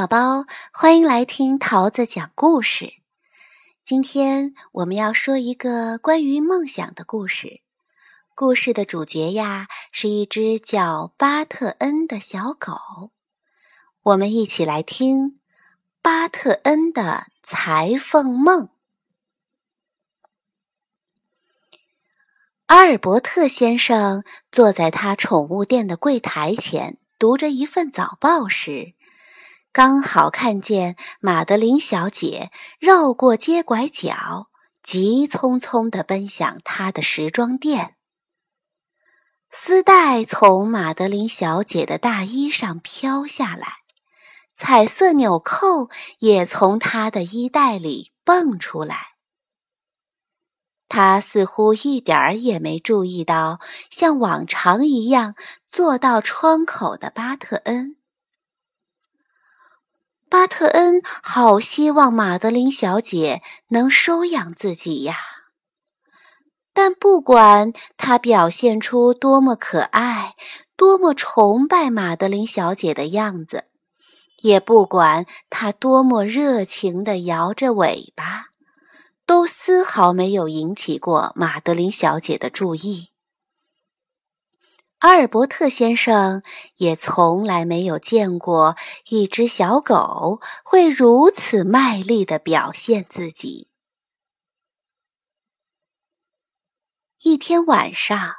宝宝，欢迎来听桃子讲故事。今天我们要说一个关于梦想的故事。故事的主角呀，是一只叫巴特恩的小狗。我们一起来听巴特恩的裁缝梦。阿尔伯特先生坐在他宠物店的柜台前，读着一份早报时。刚好看见马德琳小姐绕过街拐角，急匆匆地奔向她的时装店。丝带从马德琳小姐的大衣上飘下来，彩色纽扣也从她的衣袋里蹦出来。她似乎一点儿也没注意到像往常一样坐到窗口的巴特恩。巴特恩好希望马德琳小姐能收养自己呀，但不管他表现出多么可爱、多么崇拜马德琳小姐的样子，也不管他多么热情地摇着尾巴，都丝毫没有引起过马德琳小姐的注意。阿尔伯特先生也从来没有见过一只小狗会如此卖力的表现自己。一天晚上，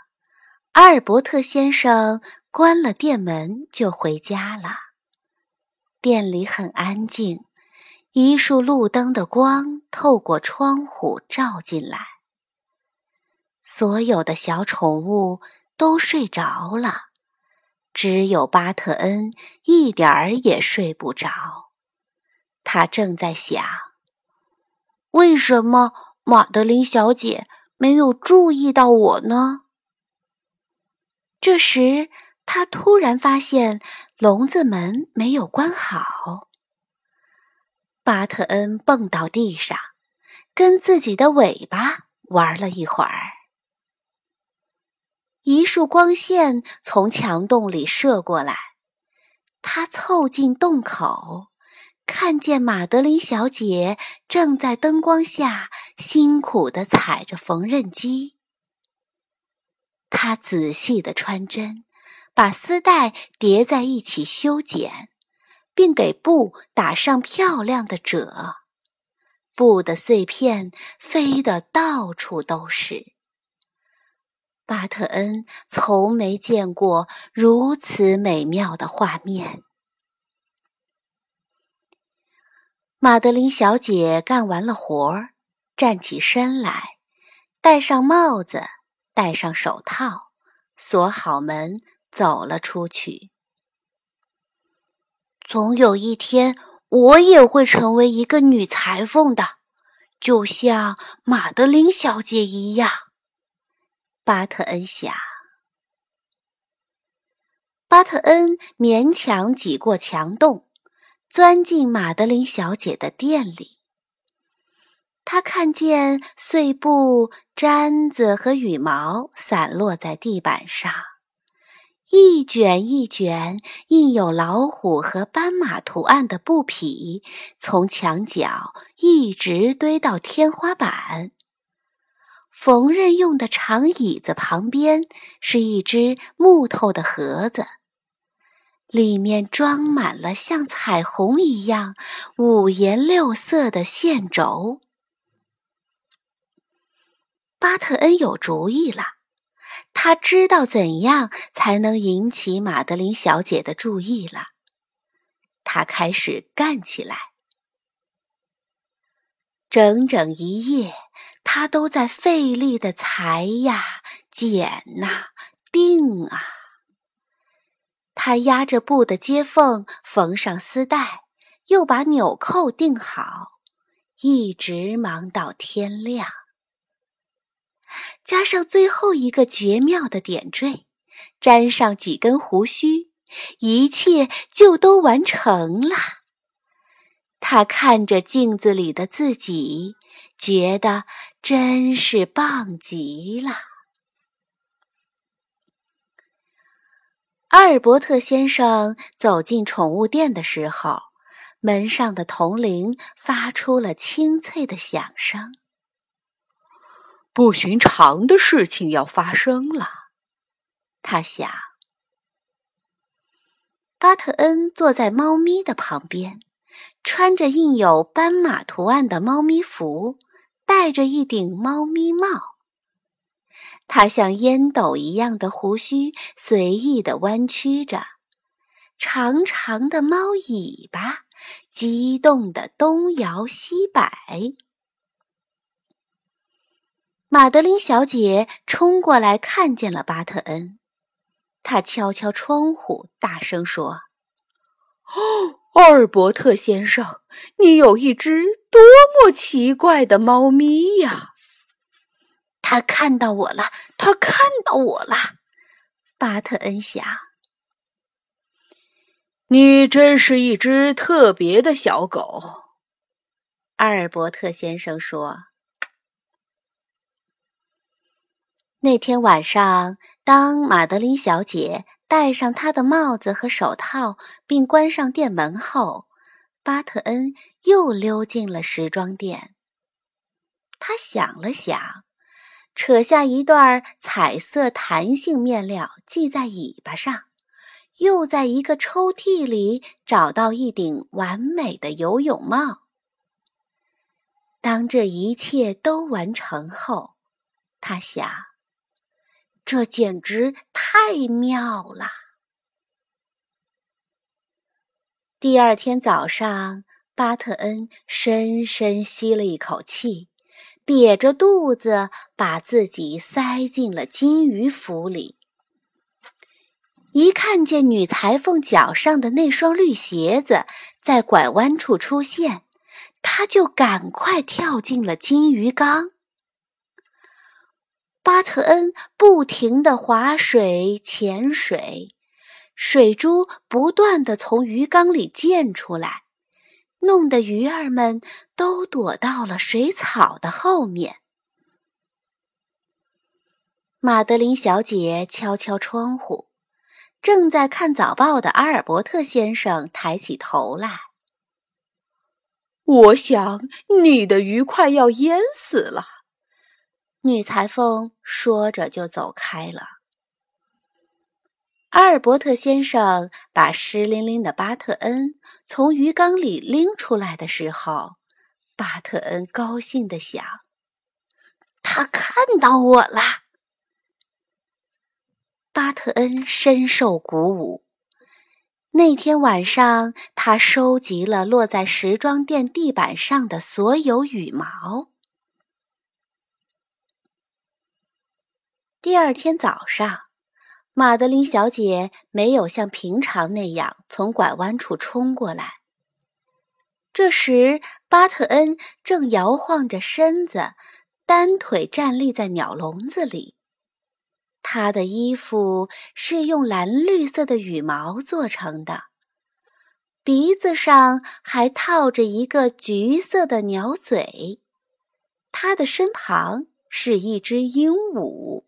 阿尔伯特先生关了店门就回家了。店里很安静，一束路灯的光透过窗户照进来。所有的小宠物。都睡着了，只有巴特恩一点儿也睡不着。他正在想：为什么马德琳小姐没有注意到我呢？这时，他突然发现笼子门没有关好。巴特恩蹦到地上，跟自己的尾巴玩了一会儿。一束光线从墙洞里射过来，他凑近洞口，看见马德琳小姐正在灯光下辛苦地踩着缝纫机。她仔细地穿针，把丝带叠在一起修剪，并给布打上漂亮的褶，布的碎片飞得到处都是。巴特恩从没见过如此美妙的画面。玛德琳小姐干完了活儿，站起身来，戴上帽子，戴上手套，锁好门，走了出去。总有一天，我也会成为一个女裁缝的，就像玛德琳小姐一样。巴特恩想，巴特恩勉强挤过墙洞，钻进玛德琳小姐的店里。他看见碎布、毡子和羽毛散落在地板上，一卷一卷印有老虎和斑马图案的布匹从墙角一直堆到天花板。缝纫用的长椅子旁边是一只木头的盒子，里面装满了像彩虹一样五颜六色的线轴。巴特恩有主意了，他知道怎样才能引起玛德琳小姐的注意了。他开始干起来，整整一夜。他都在费力的裁呀、剪呐、钉啊。他压着布的接缝，缝上丝带，又把纽扣钉好，一直忙到天亮。加上最后一个绝妙的点缀，粘上几根胡须，一切就都完成了。他看着镜子里的自己。觉得真是棒极了。阿尔伯特先生走进宠物店的时候，门上的铜铃发出了清脆的响声。不寻常的事情要发生了，他想。巴特恩坐在猫咪的旁边，穿着印有斑马图案的猫咪服，戴着一顶猫咪帽。他像烟斗一样的胡须随意的弯曲着，长长的猫尾巴激动的东摇西摆。玛德琳小姐冲过来，看见了巴特恩。她敲敲窗户，大声说：“ 哦，阿尔伯特先生，你有一只多么奇怪的猫咪呀！”他看到我了，他看到我了。巴特恩想：“你真是一只特别的小狗。”阿尔伯特先生说。那天晚上，当玛德琳小姐戴上他的帽子和手套，并关上店门后，巴特恩又溜进了时装店。他想了想，扯下一段彩色弹性面料系在尾巴上，又在一个抽屉里找到一顶完美的游泳帽。当这一切都完成后，他想。这简直太妙了！第二天早上，巴特恩深深吸了一口气，瘪着肚子把自己塞进了金鱼府里。一看见女裁缝脚上的那双绿鞋子在拐弯处出现，他就赶快跳进了金鱼缸。巴特恩不停地划水、潜水，水珠不断地从鱼缸里溅出来，弄得鱼儿们都躲到了水草的后面。玛德琳小姐敲敲窗户，正在看早报的阿尔伯特先生抬起头来。我想你的鱼快要淹死了。女裁缝说着就走开了。阿尔伯特先生把湿淋淋的巴特恩从鱼缸里拎出来的时候，巴特恩高兴地想：“他看到我了。”巴特恩深受鼓舞。那天晚上，他收集了落在时装店地板上的所有羽毛。第二天早上，玛德琳小姐没有像平常那样从拐弯处冲过来。这时，巴特恩正摇晃着身子，单腿站立在鸟笼子里。他的衣服是用蓝绿色的羽毛做成的，鼻子上还套着一个橘色的鸟嘴。他的身旁是一只鹦鹉。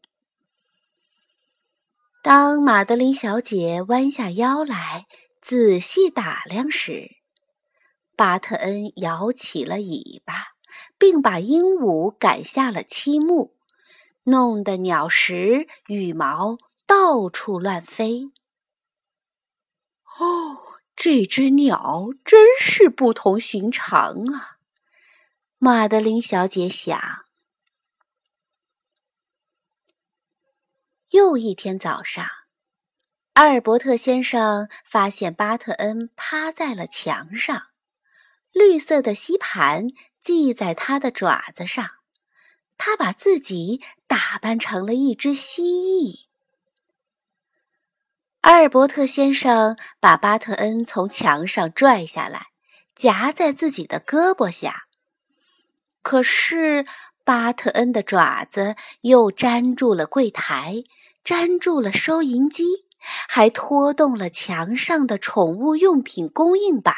当玛德琳小姐弯下腰来仔细打量时，巴特恩摇起了尾巴，并把鹦鹉赶下了漆木，弄得鸟食羽毛到处乱飞。哦，这只鸟真是不同寻常啊！玛德琳小姐想。又一天早上，阿尔伯特先生发现巴特恩趴在了墙上，绿色的吸盘系在他的爪子上，他把自己打扮成了一只蜥蜴。阿尔伯特先生把巴特恩从墙上拽下来，夹在自己的胳膊下，可是巴特恩的爪子又粘住了柜台。粘住了收银机，还拖动了墙上的宠物用品供应板。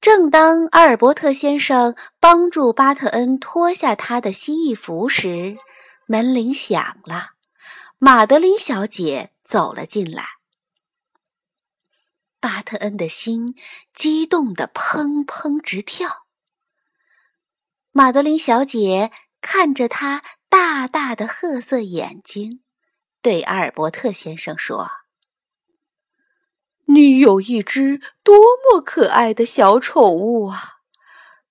正当阿尔伯特先生帮助巴特恩脱下他的蜥蜴服时，门铃响了，玛德琳小姐走了进来。巴特恩的心激动得砰砰直跳。玛德琳小姐看着他大大的褐色眼睛，对阿尔伯特先生说：“你有一只多么可爱的小宠物啊！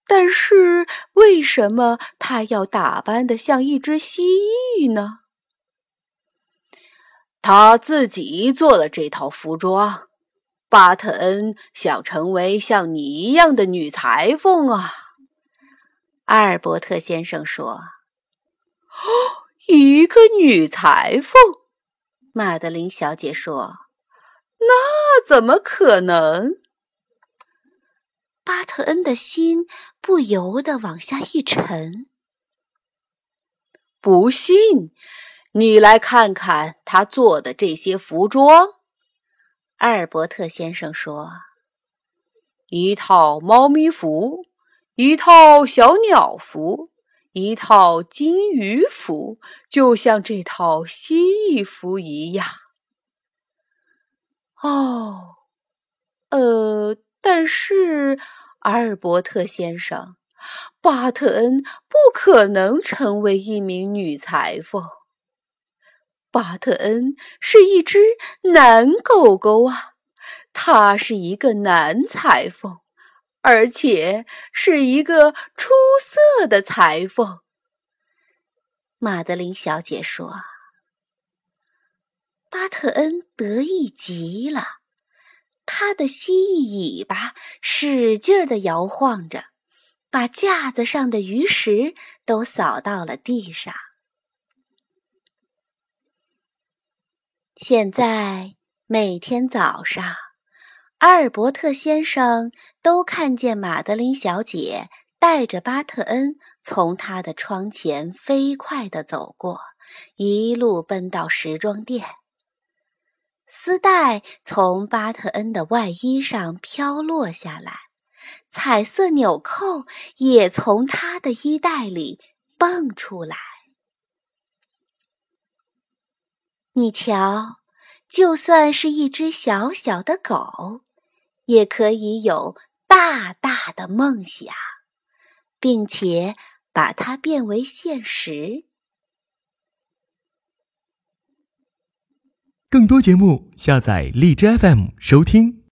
但是为什么它要打扮的像一只蜥蜴呢？”他自己做了这套服装。巴特恩想成为像你一样的女裁缝啊，阿尔伯特先生说。“哦一个女裁缝？”玛德琳小姐说，“那怎么可能？”巴特恩的心不由得往下一沉。不信。你来看看他做的这些服装，阿尔伯特先生说：“一套猫咪服，一套小鸟服，一套金鱼服，就像这套蜥蜴服一样。”哦，呃，但是阿尔伯特先生，巴特恩不可能成为一名女裁缝。巴特恩是一只男狗狗啊，他是一个男裁缝，而且是一个出色的裁缝。玛德琳小姐说：“巴特恩得意极了，他的蜥蜴尾巴使劲儿地摇晃着，把架子上的鱼食都扫到了地上。”现在每天早上，阿尔伯特先生都看见玛德琳小姐带着巴特恩从他的窗前飞快地走过，一路奔到时装店。丝带从巴特恩的外衣上飘落下来，彩色纽扣也从他的衣袋里蹦出来。你瞧，就算是一只小小的狗，也可以有大大的梦想，并且把它变为现实。更多节目，下载荔枝 FM 收听。